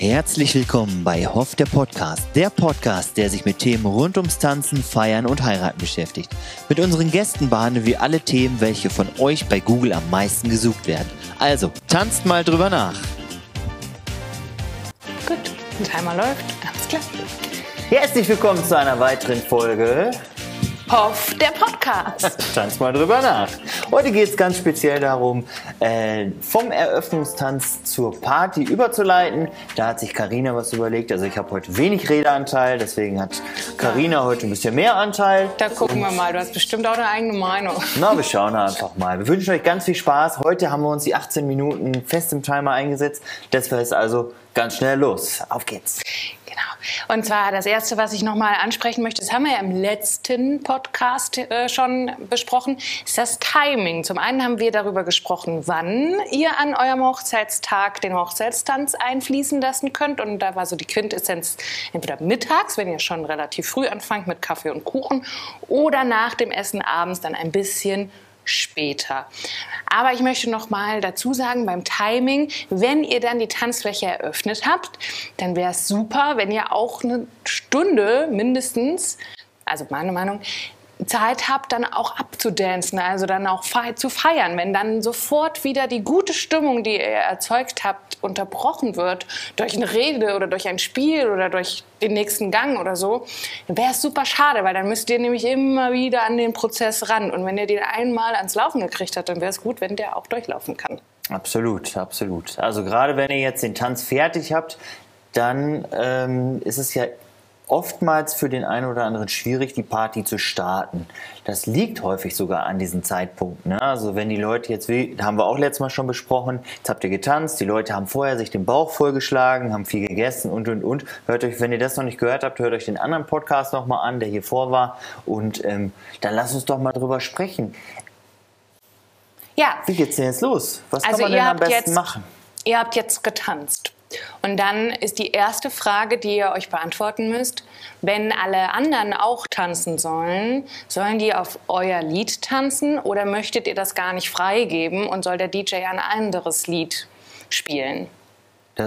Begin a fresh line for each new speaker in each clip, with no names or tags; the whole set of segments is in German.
Herzlich willkommen bei Hoff der Podcast, der Podcast, der sich mit Themen rund ums Tanzen, Feiern und Heiraten beschäftigt. Mit unseren Gästen behandeln wir alle Themen, welche von euch bei Google am meisten gesucht werden. Also, tanzt mal drüber nach.
Gut, der Timer läuft. Alles klar.
Herzlich willkommen zu einer weiteren Folge
Hoff, der Podcast.
Tanz mal drüber nach. Heute geht es ganz speziell darum, äh, vom Eröffnungstanz zur Party überzuleiten. Da hat sich Karina was überlegt. Also ich habe heute wenig Redeanteil, deswegen hat Karina heute ein bisschen mehr Anteil.
Da gucken wir mal. Du hast bestimmt auch eine eigene Meinung.
Na, wir schauen einfach mal. Wir wünschen euch ganz viel Spaß. Heute haben wir uns die 18 Minuten fest im Timer eingesetzt. Das heißt also ganz schnell los. Auf geht's.
Genau. Und zwar das Erste, was ich nochmal ansprechen möchte, das haben wir ja im letzten Podcast äh, schon besprochen, ist das Timing. Zum einen haben wir darüber gesprochen, wann ihr an eurem Hochzeitstag den Hochzeitstanz einfließen lassen könnt. Und da war so die Quintessenz entweder mittags, wenn ihr schon relativ früh anfangt mit Kaffee und Kuchen, oder nach dem Essen abends dann ein bisschen später. Aber ich möchte noch mal dazu sagen, beim Timing, wenn ihr dann die Tanzfläche eröffnet habt, dann wäre es super, wenn ihr auch eine Stunde mindestens, also meine Meinung, Zeit habt, dann auch abzudancen, also dann auch zu feiern. Wenn dann sofort wieder die gute Stimmung, die ihr erzeugt habt, unterbrochen wird durch eine Rede oder durch ein Spiel oder durch den nächsten Gang oder so, dann wäre es super schade, weil dann müsst ihr nämlich immer wieder an den Prozess ran. Und wenn ihr den einmal ans Laufen gekriegt habt, dann wäre es gut, wenn der auch durchlaufen kann.
Absolut, absolut. Also gerade wenn ihr jetzt den Tanz fertig habt, dann ähm, ist es ja oftmals für den einen oder anderen schwierig, die Party zu starten. Das liegt häufig sogar an diesem Zeitpunkt. Ne? Also wenn die Leute jetzt, wie haben wir auch letztes Mal schon besprochen, jetzt habt ihr getanzt, die Leute haben vorher sich den Bauch vollgeschlagen, haben viel gegessen und und und. Hört euch, wenn ihr das noch nicht gehört habt, hört euch den anderen Podcast nochmal an, der hier vor war. Und ähm, dann lasst uns doch mal drüber sprechen. Ja. Wie geht's denn jetzt los? Was also kann man denn am besten
jetzt,
machen?
Ihr habt jetzt getanzt. Und dann ist die erste Frage, die ihr euch beantworten müsst, wenn alle anderen auch tanzen sollen, sollen die auf euer Lied tanzen oder möchtet ihr das gar nicht freigeben und soll der DJ ein anderes Lied spielen?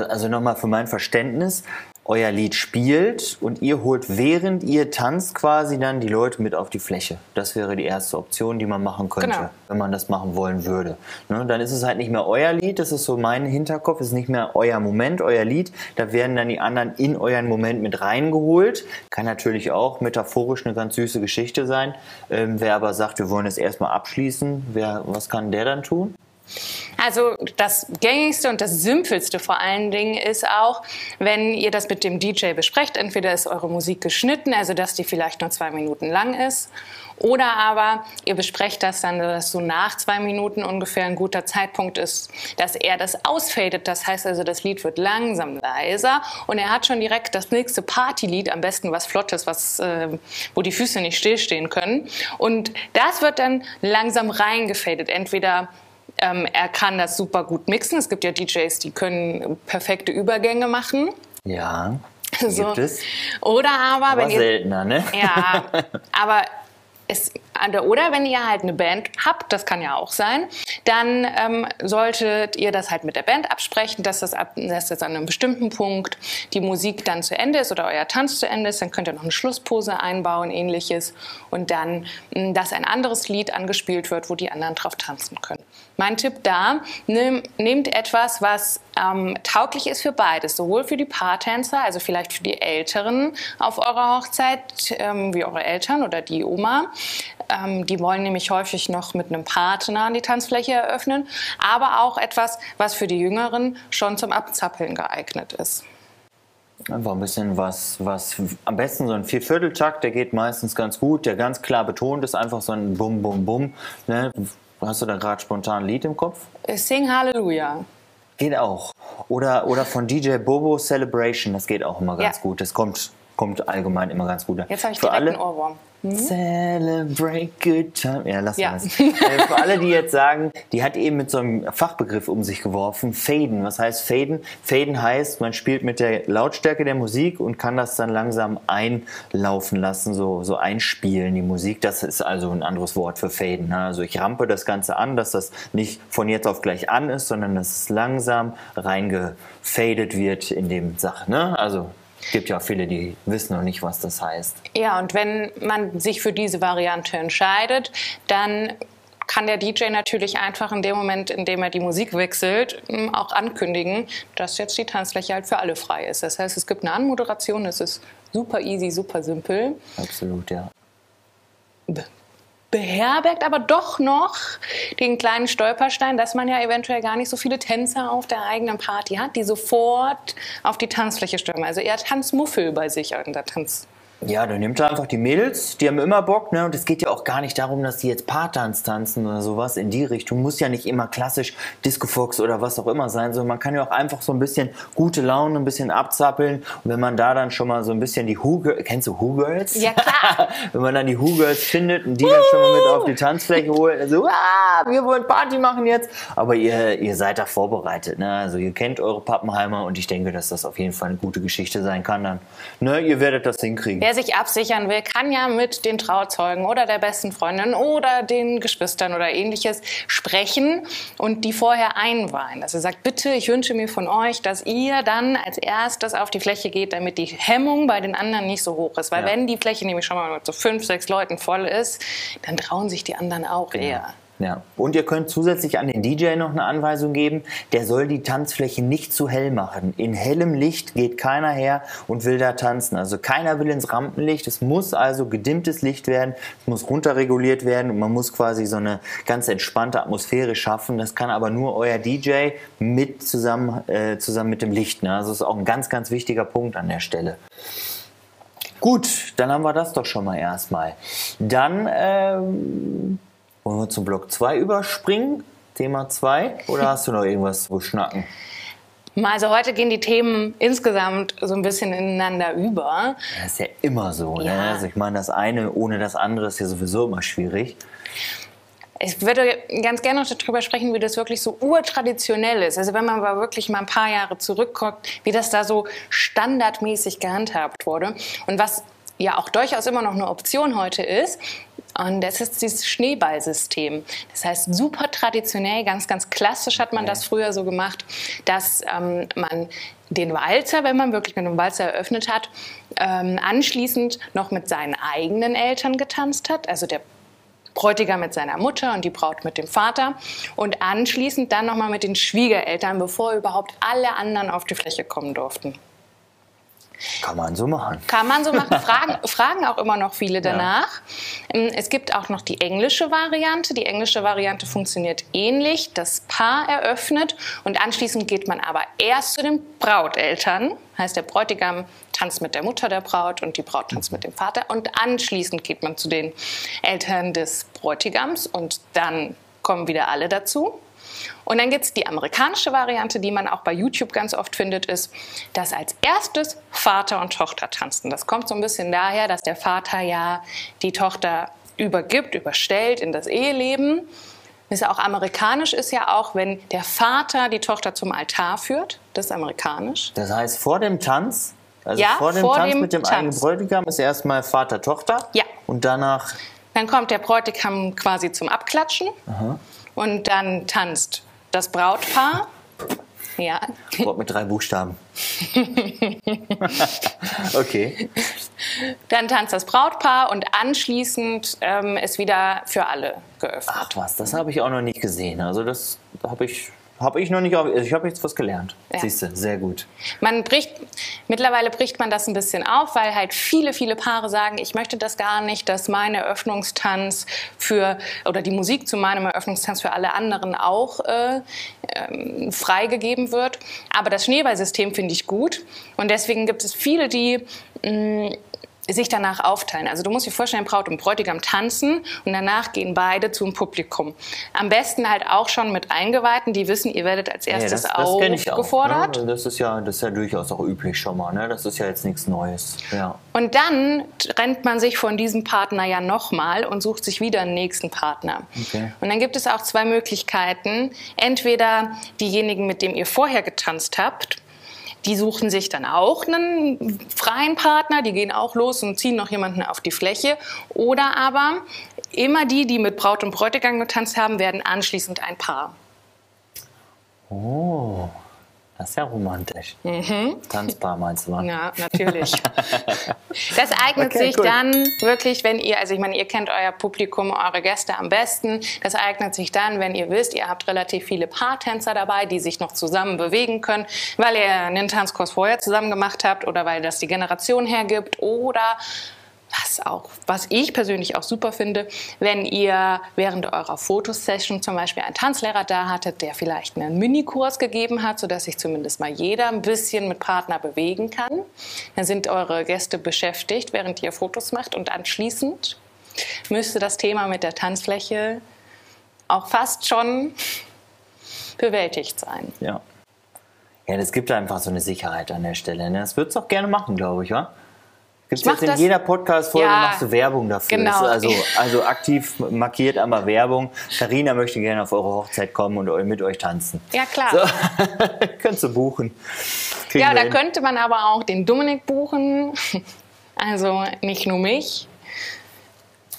Also nochmal für mein Verständnis, euer Lied spielt und ihr holt während ihr tanzt quasi dann die Leute mit auf die Fläche. Das wäre die erste Option, die man machen könnte, genau. wenn man das machen wollen würde. Ne? Dann ist es halt nicht mehr euer Lied, das ist so mein Hinterkopf, es ist nicht mehr euer Moment, euer Lied. Da werden dann die anderen in euren Moment mit reingeholt. Kann natürlich auch metaphorisch eine ganz süße Geschichte sein. Ähm, wer aber sagt, wir wollen es erstmal abschließen, wer, was kann der dann tun?
Also das gängigste und das simpelste vor allen Dingen ist auch, wenn ihr das mit dem DJ besprecht, entweder ist eure Musik geschnitten, also dass die vielleicht nur zwei Minuten lang ist, oder aber ihr besprecht das dann, dass so nach zwei Minuten ungefähr ein guter Zeitpunkt ist, dass er das ausfadet. Das heißt also, das Lied wird langsam leiser und er hat schon direkt das nächste Partylied, am besten was Flottes, was, äh, wo die Füße nicht stillstehen können. Und das wird dann langsam reingefadet. Entweder ähm, er kann das super gut mixen. Es gibt ja DJs, die können perfekte Übergänge machen.
Ja. So. Gibt es.
Oder aber,
aber
wenn ihr.
Seltener, ne?
Ja, aber es, oder wenn ihr halt eine Band habt, das kann ja auch sein, dann ähm, solltet ihr das halt mit der Band absprechen, dass das, ab, dass das an einem bestimmten Punkt die Musik dann zu Ende ist oder euer Tanz zu Ende ist. Dann könnt ihr noch eine Schlusspose einbauen, ähnliches. Und dann, hm, dass ein anderes Lied angespielt wird, wo die anderen drauf tanzen können. Mein Tipp da, nehm, nehmt etwas, was ähm, tauglich ist für beides, sowohl für die Paartänzer, also vielleicht für die Älteren auf eurer Hochzeit, ähm, wie eure Eltern oder die Oma. Ähm, die wollen nämlich häufig noch mit einem Partner die Tanzfläche eröffnen, aber auch etwas, was für die Jüngeren schon zum Abzappeln geeignet ist.
Einfach ein bisschen was, was am besten so ein Viervierteltakt, der geht meistens ganz gut, der ganz klar betont ist, einfach so ein Bum, Bum, Bum. Ne? Hast du da gerade spontan ein Lied im Kopf?
Sing Halleluja.
Geht auch. Oder, oder von DJ Bobo Celebration, das geht auch immer ganz ja. gut. Das kommt kommt allgemein immer ganz gut.
Jetzt habe ich
Für
direkt
alle,
einen Ohrwurm.
Celebrate good time. Ja, lass
Ja.
das. Äh, Für alle, die jetzt sagen, die hat eben mit so einem Fachbegriff um sich geworfen, Faden. Was heißt Faden? Faden heißt, man spielt mit der Lautstärke der Musik und kann das dann langsam einlaufen lassen, so, so einspielen, die Musik. Das ist also ein anderes Wort für Faden. ne? Also ich rampe das Ganze an, dass das nicht von jetzt auf gleich an ist, sondern dass es langsam reingefadet wird in dem Sache. Ne? Also gibt ja auch viele, die wissen noch nicht, was das heißt.
Ja, und wenn man sich für diese Variante entscheidet, dann kann der DJ natürlich einfach in dem Moment, in dem er die Musik wechselt, m, auch ankündigen, dass jetzt die Tanzfläche halt für alle frei ist. Das heißt, es gibt eine Anmoderation, es ist super easy, super simpel.
Absolut, ja.
Be- beherbergt aber doch noch den kleinen Stolperstein, dass man ja eventuell gar nicht so viele Tänzer auf der eigenen Party hat, die sofort auf die Tanzfläche stürmen. Also eher Tanzmuffel bei sich in der Tanz.
Ja, du nimmst einfach die Mädels, die haben immer Bock, ne? Und es geht ja auch gar nicht darum, dass die jetzt Paartanz tanzen oder sowas in die Richtung. Muss ja nicht immer klassisch Disco Fox oder was auch immer sein, sondern man kann ja auch einfach so ein bisschen gute Laune, ein bisschen abzappeln. Und wenn man da dann schon mal so ein bisschen die Who Girls, kennst du Who Girls?
Ja, klar.
wenn man dann die Who Girls findet und die dann schon mal mit auf die Tanzfläche holt, also, ah, wir wollen Party machen jetzt. Aber ihr, ihr seid da vorbereitet, ne? Also ihr kennt eure Pappenheimer und ich denke, dass das auf jeden Fall eine gute Geschichte sein kann dann. Ne? Ihr werdet das hinkriegen.
Wer sich absichern will, kann ja mit den Trauzeugen oder der besten Freundin oder den Geschwistern oder ähnliches sprechen und die vorher einweihen. Dass er sagt, bitte, ich wünsche mir von euch, dass ihr dann als erstes auf die Fläche geht, damit die Hemmung bei den anderen nicht so hoch ist. Weil
Ja.
wenn die Fläche nämlich schon mal mit so fünf, sechs Leuten voll ist, dann trauen sich die anderen auch eher.
Ja. Und ihr könnt zusätzlich an den DJ noch eine Anweisung geben, der soll die Tanzfläche nicht zu hell machen. In hellem Licht geht keiner her und will da tanzen. Also keiner will ins Rampenlicht. Es muss also gedimmtes Licht werden, es muss runterreguliert werden und man muss quasi so eine ganz entspannte Atmosphäre schaffen. Das kann aber nur euer DJ mit zusammen, äh, zusammen mit dem Licht. Ne? Also das ist auch ein ganz, ganz wichtiger Punkt an der Stelle. Gut, dann haben wir das doch schon mal erstmal. Dann ähm, wollen wir zum Block 2 überspringen? Thema 2? Oder hast du noch irgendwas zu schnacken?
Also heute gehen die Themen insgesamt so ein bisschen ineinander über.
Das ist ja immer so. Ne?
Ja.
Also ich meine, das eine ohne das andere ist ja sowieso immer schwierig.
Ich würde ganz gerne noch darüber sprechen, wie das wirklich so urtraditionell ist. Also wenn man aber wirklich mal ein paar Jahre zurückguckt, wie das da so standardmäßig gehandhabt wurde und was ja auch durchaus immer noch eine Option heute ist. Und das ist dieses Schneeballsystem. Das heißt, super traditionell, ganz, ganz klassisch hat man das früher so gemacht, dass ähm, man den Walzer, wenn man wirklich mit einem Walzer eröffnet hat, ähm, anschließend noch mit seinen eigenen Eltern getanzt hat. Also der Bräutigam mit seiner Mutter und die Braut mit dem Vater und anschließend dann nochmal mit den Schwiegereltern, bevor überhaupt alle anderen auf die Fläche kommen durften.
Kann man so machen.
Kann man so machen. Fragen, fragen auch immer noch viele danach. Ähm, Es gibt auch noch die englische Variante. Die englische Variante funktioniert ähnlich. Das Paar eröffnet und anschließend geht man aber erst zu den Brauteltern. Heißt, der Bräutigam tanzt mit der Mutter der Braut und die Braut tanzt mit dem Vater. Und anschließend geht man zu den Eltern des Bräutigams und dann kommen wieder alle dazu. Und dann gibt es die amerikanische Variante, die man auch bei YouTube ganz oft findet, ist, dass als erstes Vater und Tochter tanzen. Das kommt so ein bisschen daher, dass der Vater ja die Tochter übergibt, überstellt in das Eheleben. Ist ja auch amerikanisch ist ja auch, wenn der Vater die Tochter zum Altar führt. Das ist amerikanisch.
Das heißt, vor dem Tanz, also
Ja,
vor dem
vor
Tanz
dem
mit dem
Tanz.
eigenen Bräutigam ist erstmal Vater, Tochter.
Ja.
Und danach
Dann kommt der Bräutigam quasi zum Abklatschen und dann tanzt das Brautpaar. Ja,
Wort mit drei Buchstaben. okay.
Dann tanzt das Brautpaar und anschließend ähm, ist wieder für alle geöffnet.
Ach was, das habe ich auch noch nicht gesehen. Also das habe ich, habe ich noch nicht. Also ich habe jetzt was gelernt.
Ja.
Siehst du, sehr gut.
Man bricht, mittlerweile bricht man das ein bisschen auf, weil halt viele, viele Paare sagen, ich möchte das gar nicht, dass mein Eröffnungstanz für, oder die Musik zu meinem Eröffnungstanz für alle anderen auch äh, ähm, freigegeben wird. Aber das Schneeballsystem finde ich gut und deswegen gibt es viele, die mh, sich danach aufteilen. Also du musst dir vorstellen, Braut und Bräutigam tanzen und danach gehen beide zum Publikum. Am besten halt auch schon mit Eingeweihten, die wissen, ihr werdet als erstes ja, das, das aufgefordert.
Auch, ne? Das ist ja, das ist ja durchaus auch üblich schon mal. Ne? Das ist ja jetzt nichts Neues. Ja.
Und dann trennt man sich von diesem Partner ja nochmal und sucht sich wieder einen nächsten Partner. Okay. Und dann gibt es auch zwei Möglichkeiten. Entweder diejenigen, mit dem ihr vorher getanzt habt, die suchen sich dann auch einen freien Partner, die gehen auch los und ziehen noch jemanden auf die Fläche. Oder aber immer die, die mit Braut und Bräutigam getanzt haben, werden anschließend ein Paar.
Oh. Das ist ja romantisch. Mhm. Tanzbar meinst du?
Ja, natürlich. das eignet okay, sich cool. dann wirklich, wenn ihr, also ich meine, ihr kennt euer Publikum, eure Gäste am besten. Das eignet sich dann, wenn ihr wisst, ihr habt relativ viele Paartänzer dabei, die sich noch zusammen bewegen können, weil ihr einen Tanzkurs vorher zusammen gemacht habt oder weil das die Generation hergibt oder was auch, was ich persönlich auch super finde, wenn ihr während eurer Fotosession zum Beispiel einen Tanzlehrer da hattet, der vielleicht einen Minikurs gegeben hat, sodass sich zumindest mal jeder ein bisschen mit Partner bewegen kann. Dann sind eure Gäste beschäftigt, während ihr Fotos macht und anschließend müsste das Thema mit der Tanzfläche auch fast schon bewältigt sein.
Ja. Ja, das gibt einfach so eine Sicherheit an der Stelle. Ne? Das würdest du auch gerne machen, glaube ich, wa? Gibt es jetzt in jeder Podcast-Folge ja, machst du Werbung dafür.
Genau.
Also, also aktiv markiert einmal Werbung. Karina möchte gerne auf eure Hochzeit kommen und mit euch tanzen.
Ja, klar.
So. Könntest du buchen.
Kriegen ja, da hin. könnte man aber auch den Dominik buchen. Also nicht nur mich.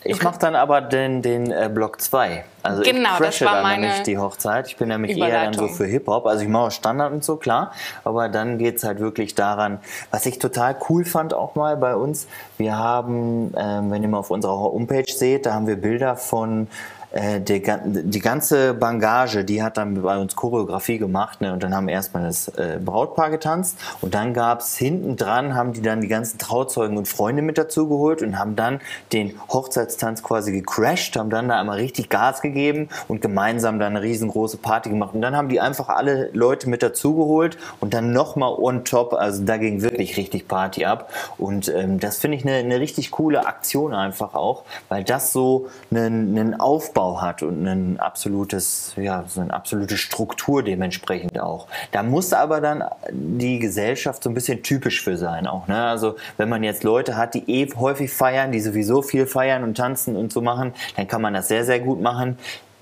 Ich mache dann aber den, den äh, Block 2. Also
genau,
ich crashe
dann
nämlich die Hochzeit. Ich bin nämlich eher dann so für Hip-Hop. Also ich mache Standard und so, klar. Aber dann geht's halt wirklich daran, was ich total cool fand auch mal bei uns. Wir haben, ähm, wenn ihr mal auf unserer Homepage seht, da haben wir Bilder von äh, die, die ganze Bangage, die hat dann bei uns Choreografie gemacht ne? und dann haben erstmal das äh, Brautpaar getanzt und dann gab's hinten dran, haben die dann die ganzen Trauzeugen und Freunde mit dazu geholt und haben dann den Hochzeitstanz quasi gecrashed, haben dann da einmal richtig Gas gegeben und gemeinsam dann eine riesengroße Party gemacht und dann haben die einfach alle Leute mit dazu geholt und dann nochmal on top, also da ging wirklich richtig Party ab und ähm, das finde ich eine, eine richtig coole Aktion einfach auch, weil das so einen Aufbau Aufbau hat und ein absolutes, ja, so eine absolute Struktur dementsprechend auch. Da muss aber dann die Gesellschaft so ein bisschen typisch für sein auch. Ne? Also wenn man jetzt Leute hat, die eh häufig feiern, die sowieso viel feiern und tanzen und so machen, dann kann man das sehr, sehr gut machen.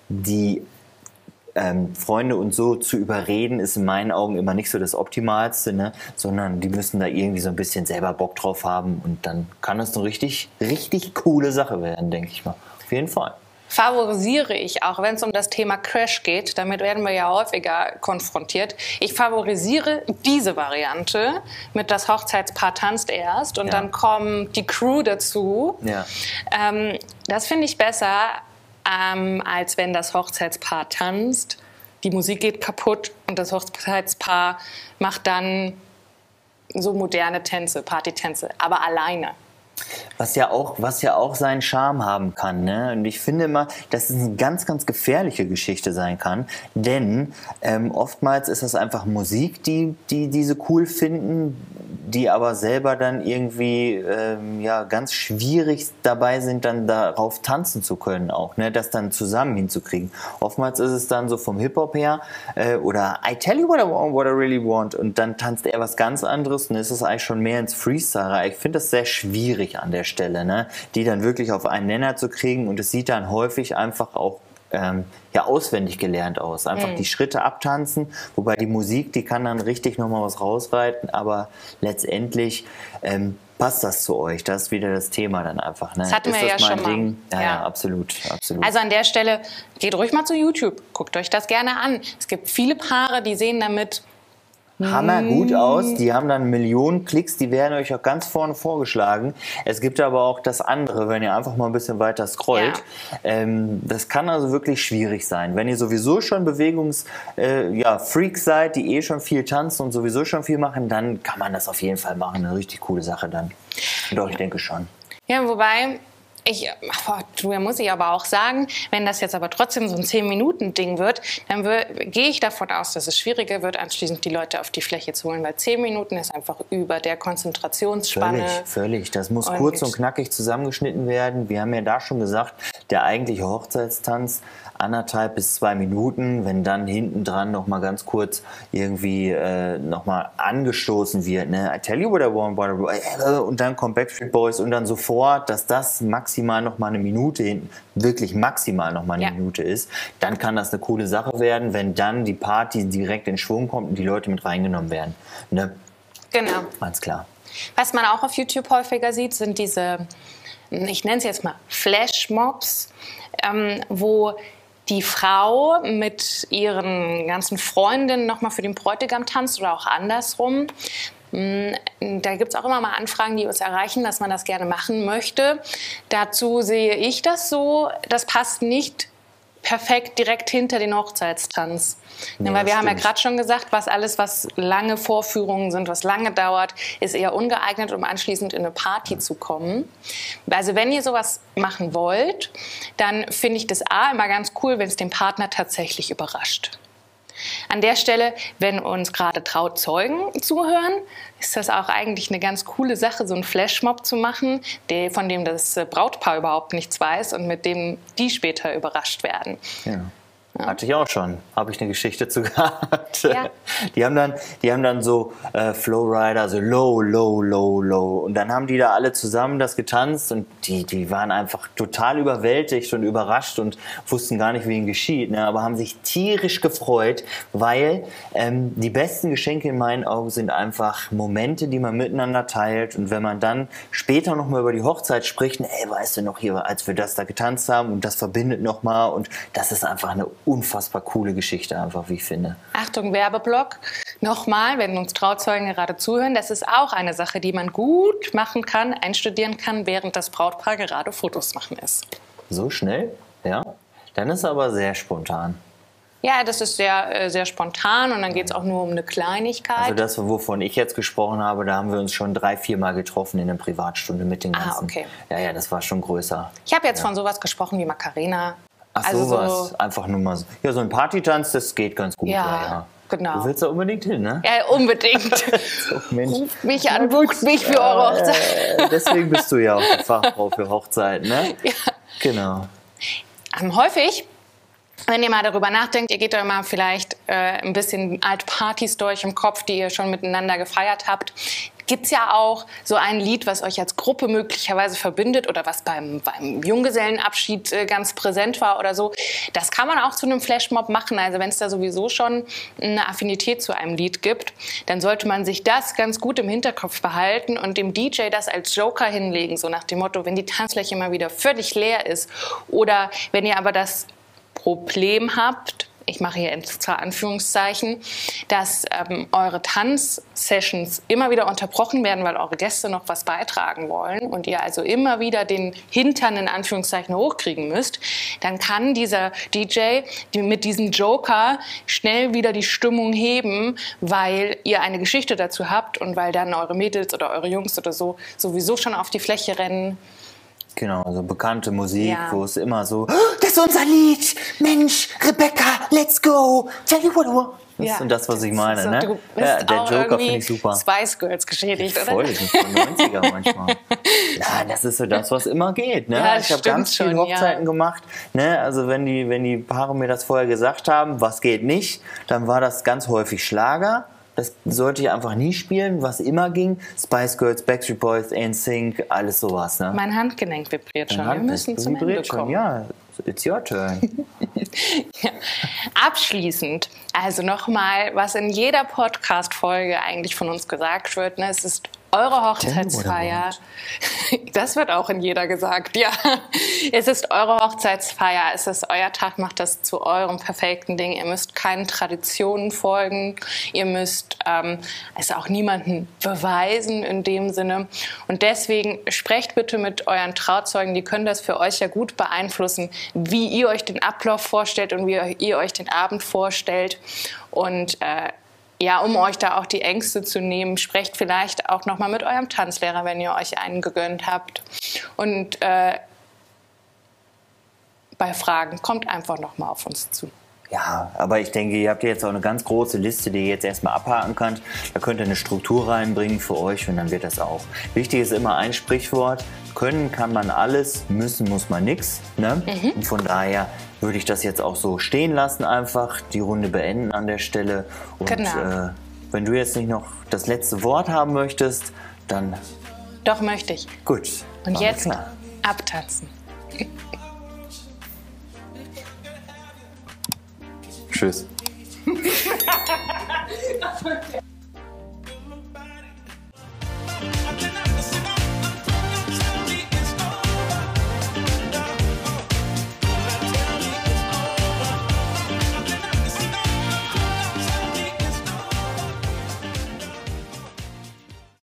Die ähm, Freunde und so zu überreden, ist in meinen Augen immer nicht so das Optimalste, ne? sondern die müssen da irgendwie so ein bisschen selber Bock drauf haben und dann kann das eine richtig, richtig coole Sache werden, denke ich mal. Auf jeden Fall
favorisiere ich auch, wenn es um das Thema Crash geht, damit werden wir ja häufiger konfrontiert. Ich favorisiere diese Variante mit das Hochzeitspaar tanzt erst und ja. dann kommt die Crew dazu. Ja. Ähm, das finde ich besser, ähm, als wenn das Hochzeitspaar tanzt, die Musik geht kaputt und das Hochzeitspaar macht dann so moderne Tänze, Partytänze, aber alleine.
Was ja auch, was ja auch seinen Charme haben kann. Ne? Und ich finde immer, dass es eine ganz, ganz gefährliche Geschichte sein kann. Denn ähm, oftmals ist das einfach Musik, die, die diese cool finden, die aber selber dann irgendwie ähm, ja, ganz schwierig dabei sind, dann darauf tanzen zu können auch. Ne? Das dann zusammen hinzukriegen. Oftmals ist es dann so vom Hip-Hop her äh, oder I tell you what I want, what I really want. Und dann tanzt er was ganz anderes und ist es eigentlich schon mehr ins Freestyle. Ich finde das sehr schwierig an der Stelle, ne? die dann wirklich auf einen Nenner zu kriegen und es sieht dann häufig einfach auch ähm, ja auswendig gelernt aus. Einfach mhm. die Schritte abtanzen, wobei die Musik, die kann dann richtig nochmal was rausreiten, aber letztendlich ähm, passt das zu euch? Das ist wieder das Thema dann einfach. Ne?
Das hatten
ist
wir das ja schon
Ding? mal. Ja, ja, ja, absolut, absolut.
Also an der Stelle, geht ruhig mal zu YouTube, guckt euch das gerne an. Es gibt viele Paare, die sehen damit
Hammer gut aus. Die haben dann Millionen Klicks, die werden euch auch ganz vorne vorgeschlagen. Es gibt aber auch das andere, wenn ihr einfach mal ein bisschen weiter scrollt. Ja. Ähm, das kann also wirklich schwierig sein. Wenn ihr sowieso schon Bewegungs, äh, ja, Freaks seid, die eh schon viel tanzen und sowieso schon viel machen, dann kann man das auf jeden Fall machen. Eine richtig coole Sache dann. Doch, ich denke schon.
Ja, wobei ich, du muss ich aber auch sagen, wenn das jetzt aber trotzdem so ein 10-Minuten-Ding wird, dann gehe ich davon aus, dass es schwieriger wird, anschließend die Leute auf die Fläche zu holen, weil 10 Minuten ist einfach über der Konzentrationsspanne.
Völlig, völlig. Das muss und kurz und knackig zusammengeschnitten werden. Wir haben ja da schon gesagt, der eigentliche Hochzeitstanz anderthalb bis zwei Minuten, wenn dann hinten dran noch mal ganz kurz irgendwie äh, noch mal angestoßen wird, ne? I tell you what I want, what I want. und dann kommt Backstreet Boys und dann sofort, dass das maximal noch mal eine Minute hinten, wirklich maximal noch mal eine ja. Minute ist, dann kann das eine coole Sache werden, wenn dann die Party direkt in Schwung kommt und die Leute mit reingenommen werden. Ne?
Genau.
Ganz klar.
Was man auch auf YouTube häufiger sieht, sind diese, ich nenne es jetzt mal Flashmobs, ähm, wo die Frau mit ihren ganzen Freundinnen nochmal für den Bräutigam tanzt oder auch andersrum. Mm, da gibt es auch immer mal Anfragen, die uns erreichen, dass man das gerne machen möchte. Dazu sehe ich das so, das passt nicht perfekt direkt hinter den Hochzeitstanz. Ja, weil wir haben ja gerade schon gesagt, was alles, was lange Vorführungen sind, was lange dauert, ist eher ungeeignet, um anschließend in eine Party zu kommen. Also wenn ihr sowas machen wollt, dann finde ich das A immer ganz cool, wenn es den Partner tatsächlich überrascht. An der Stelle, wenn uns gerade Trauzeugen zuhören, ist das auch eigentlich eine ganz coole Sache, so einen Flashmob zu machen, von dem das Brautpaar überhaupt nichts weiß und mit dem die später überrascht werden.
Ja. Ja. Hatte ich auch schon. Habe ich eine Geschichte zu gehabt. Ja. Die haben dann, die haben dann so äh, Flowrider, so low, low, low, low. Und dann haben die da alle zusammen das getanzt und die, die waren einfach total überwältigt und überrascht und wussten gar nicht, wie ihnen geschieht. Ne? Aber haben sich tierisch gefreut, weil ähm, die besten Geschenke in meinen Augen sind einfach Momente, die man miteinander teilt. Und wenn man dann später nochmal über die Hochzeit spricht, ey, weißt du noch hier, als wir das da getanzt haben und das verbindet nochmal und das ist einfach eine unfassbar coole Geschichte einfach, wie ich finde.
Achtung, Werbeblock. Nochmal, wenn uns Trauzeugen gerade zuhören, das ist auch eine Sache, die man gut machen kann, einstudieren kann, während das Brautpaar gerade Fotos machen ist.
So schnell? Ja. Dann ist es aber sehr spontan.
Ja, das ist sehr, äh, sehr spontan und dann geht es auch nur um eine Kleinigkeit.
Also das, wovon ich jetzt gesprochen habe, da haben wir uns schon drei, vier Mal getroffen in einer Privatstunde mit den ah, ganzen. Ah, okay. Ja, ja, das war schon größer.
Ich habe jetzt
ja.
von sowas gesprochen wie Macarena,
Ach also sowas, so einfach nur mal so. Ja, so ein Partytanz, das geht ganz gut.
Ja, ja, ja. genau.
Du willst da unbedingt hin, ne?
Ja, unbedingt. so, Ruft mich an, bucht mich für eure Hochzeit.
Äh, deswegen bist du ja auch die Fachfrau für Hochzeiten, ne? Ja. Genau.
Ähm, häufig wenn ihr mal darüber nachdenkt, ihr geht da mal vielleicht äh, ein bisschen alte Partys durch im Kopf, die ihr schon miteinander gefeiert habt gibt es ja auch so ein Lied, was euch als Gruppe möglicherweise verbindet oder was beim, beim Junggesellenabschied äh, ganz präsent war oder so. Das kann man auch zu einem Flashmob machen. Also wenn es da sowieso schon eine Affinität zu einem Lied gibt, dann sollte man sich das ganz gut im Hinterkopf behalten und dem DJ das als Joker hinlegen, so nach dem Motto, wenn die Tanzfläche mal wieder völlig leer ist oder wenn ihr aber das Problem habt, ich mache hier extra Anführungszeichen, dass ähm, eure Tanzsessions immer wieder unterbrochen werden, weil eure Gäste noch was beitragen wollen und ihr also immer wieder den Hintern in Anführungszeichen hochkriegen müsst, dann kann dieser DJ mit diesem Joker schnell wieder die Stimmung heben, weil ihr eine Geschichte dazu habt und weil dann eure Mädels oder eure Jungs oder so sowieso schon auf die Fläche rennen
Genau, so bekannte Musik, ja. wo es immer so, oh, das ist unser Lied, Mensch, Rebecca, let's go, tell you what I want. Das ja. ist das, was ich meine, so, ne? Du
bist ja, der Joker finde ich super. Spice Girls geschädigt, oder?
Voll, das sind 90er manchmal. ja, das ist so das, was immer geht, ne? Ja, ich habe ganz viele Hochzeiten ja. gemacht, ne? Also wenn die, wenn die Paare mir das vorher gesagt haben, was geht nicht, dann war das ganz häufig Schlager. Das sollte ich einfach nie spielen, was immer ging. Spice Girls, Backstreet Boys, NSYNC, alles sowas. Ne?
Mein Handgelenk vibriert schon. Wir müssen zum Ende kommen.
Ja, it's your turn.
ja. Abschließend, also nochmal, was in jeder Podcast-Folge eigentlich von uns gesagt wird, ne, es ist eure Hochzeitsfeier. Das wird auch in jeder gesagt, ja. Es ist eure Hochzeitsfeier, es ist euer Tag, macht das zu eurem perfekten Ding. Ihr müsst keinen Traditionen folgen, ihr müsst ähm, es auch niemanden beweisen in dem Sinne. Und deswegen sprecht bitte mit euren Trauzeugen, die können das für euch ja gut beeinflussen, wie ihr euch den Ablauf vorstellt und wie ihr euch den Abend vorstellt. Und äh, ja, um euch da auch die Ängste zu nehmen, sprecht vielleicht auch nochmal mit eurem Tanzlehrer, wenn ihr euch einen gegönnt habt. Und äh, bei Fragen, kommt einfach nochmal auf uns zu.
Ja, aber ich denke, ihr habt jetzt auch eine ganz große Liste, die ihr jetzt erstmal abhaken könnt. Da könnt ihr eine Struktur reinbringen für euch und dann wird das auch. Wichtig ist immer ein Sprichwort. Können kann man alles, müssen muss man nichts. Ne? Mhm. Und von daher würde ich das jetzt auch so stehen lassen, einfach die Runde beenden an der Stelle. Und genau. äh, wenn du jetzt nicht noch das letzte Wort haben möchtest, dann.
Doch möchte ich.
Gut.
Und jetzt klar. abtanzen.
Tschüss.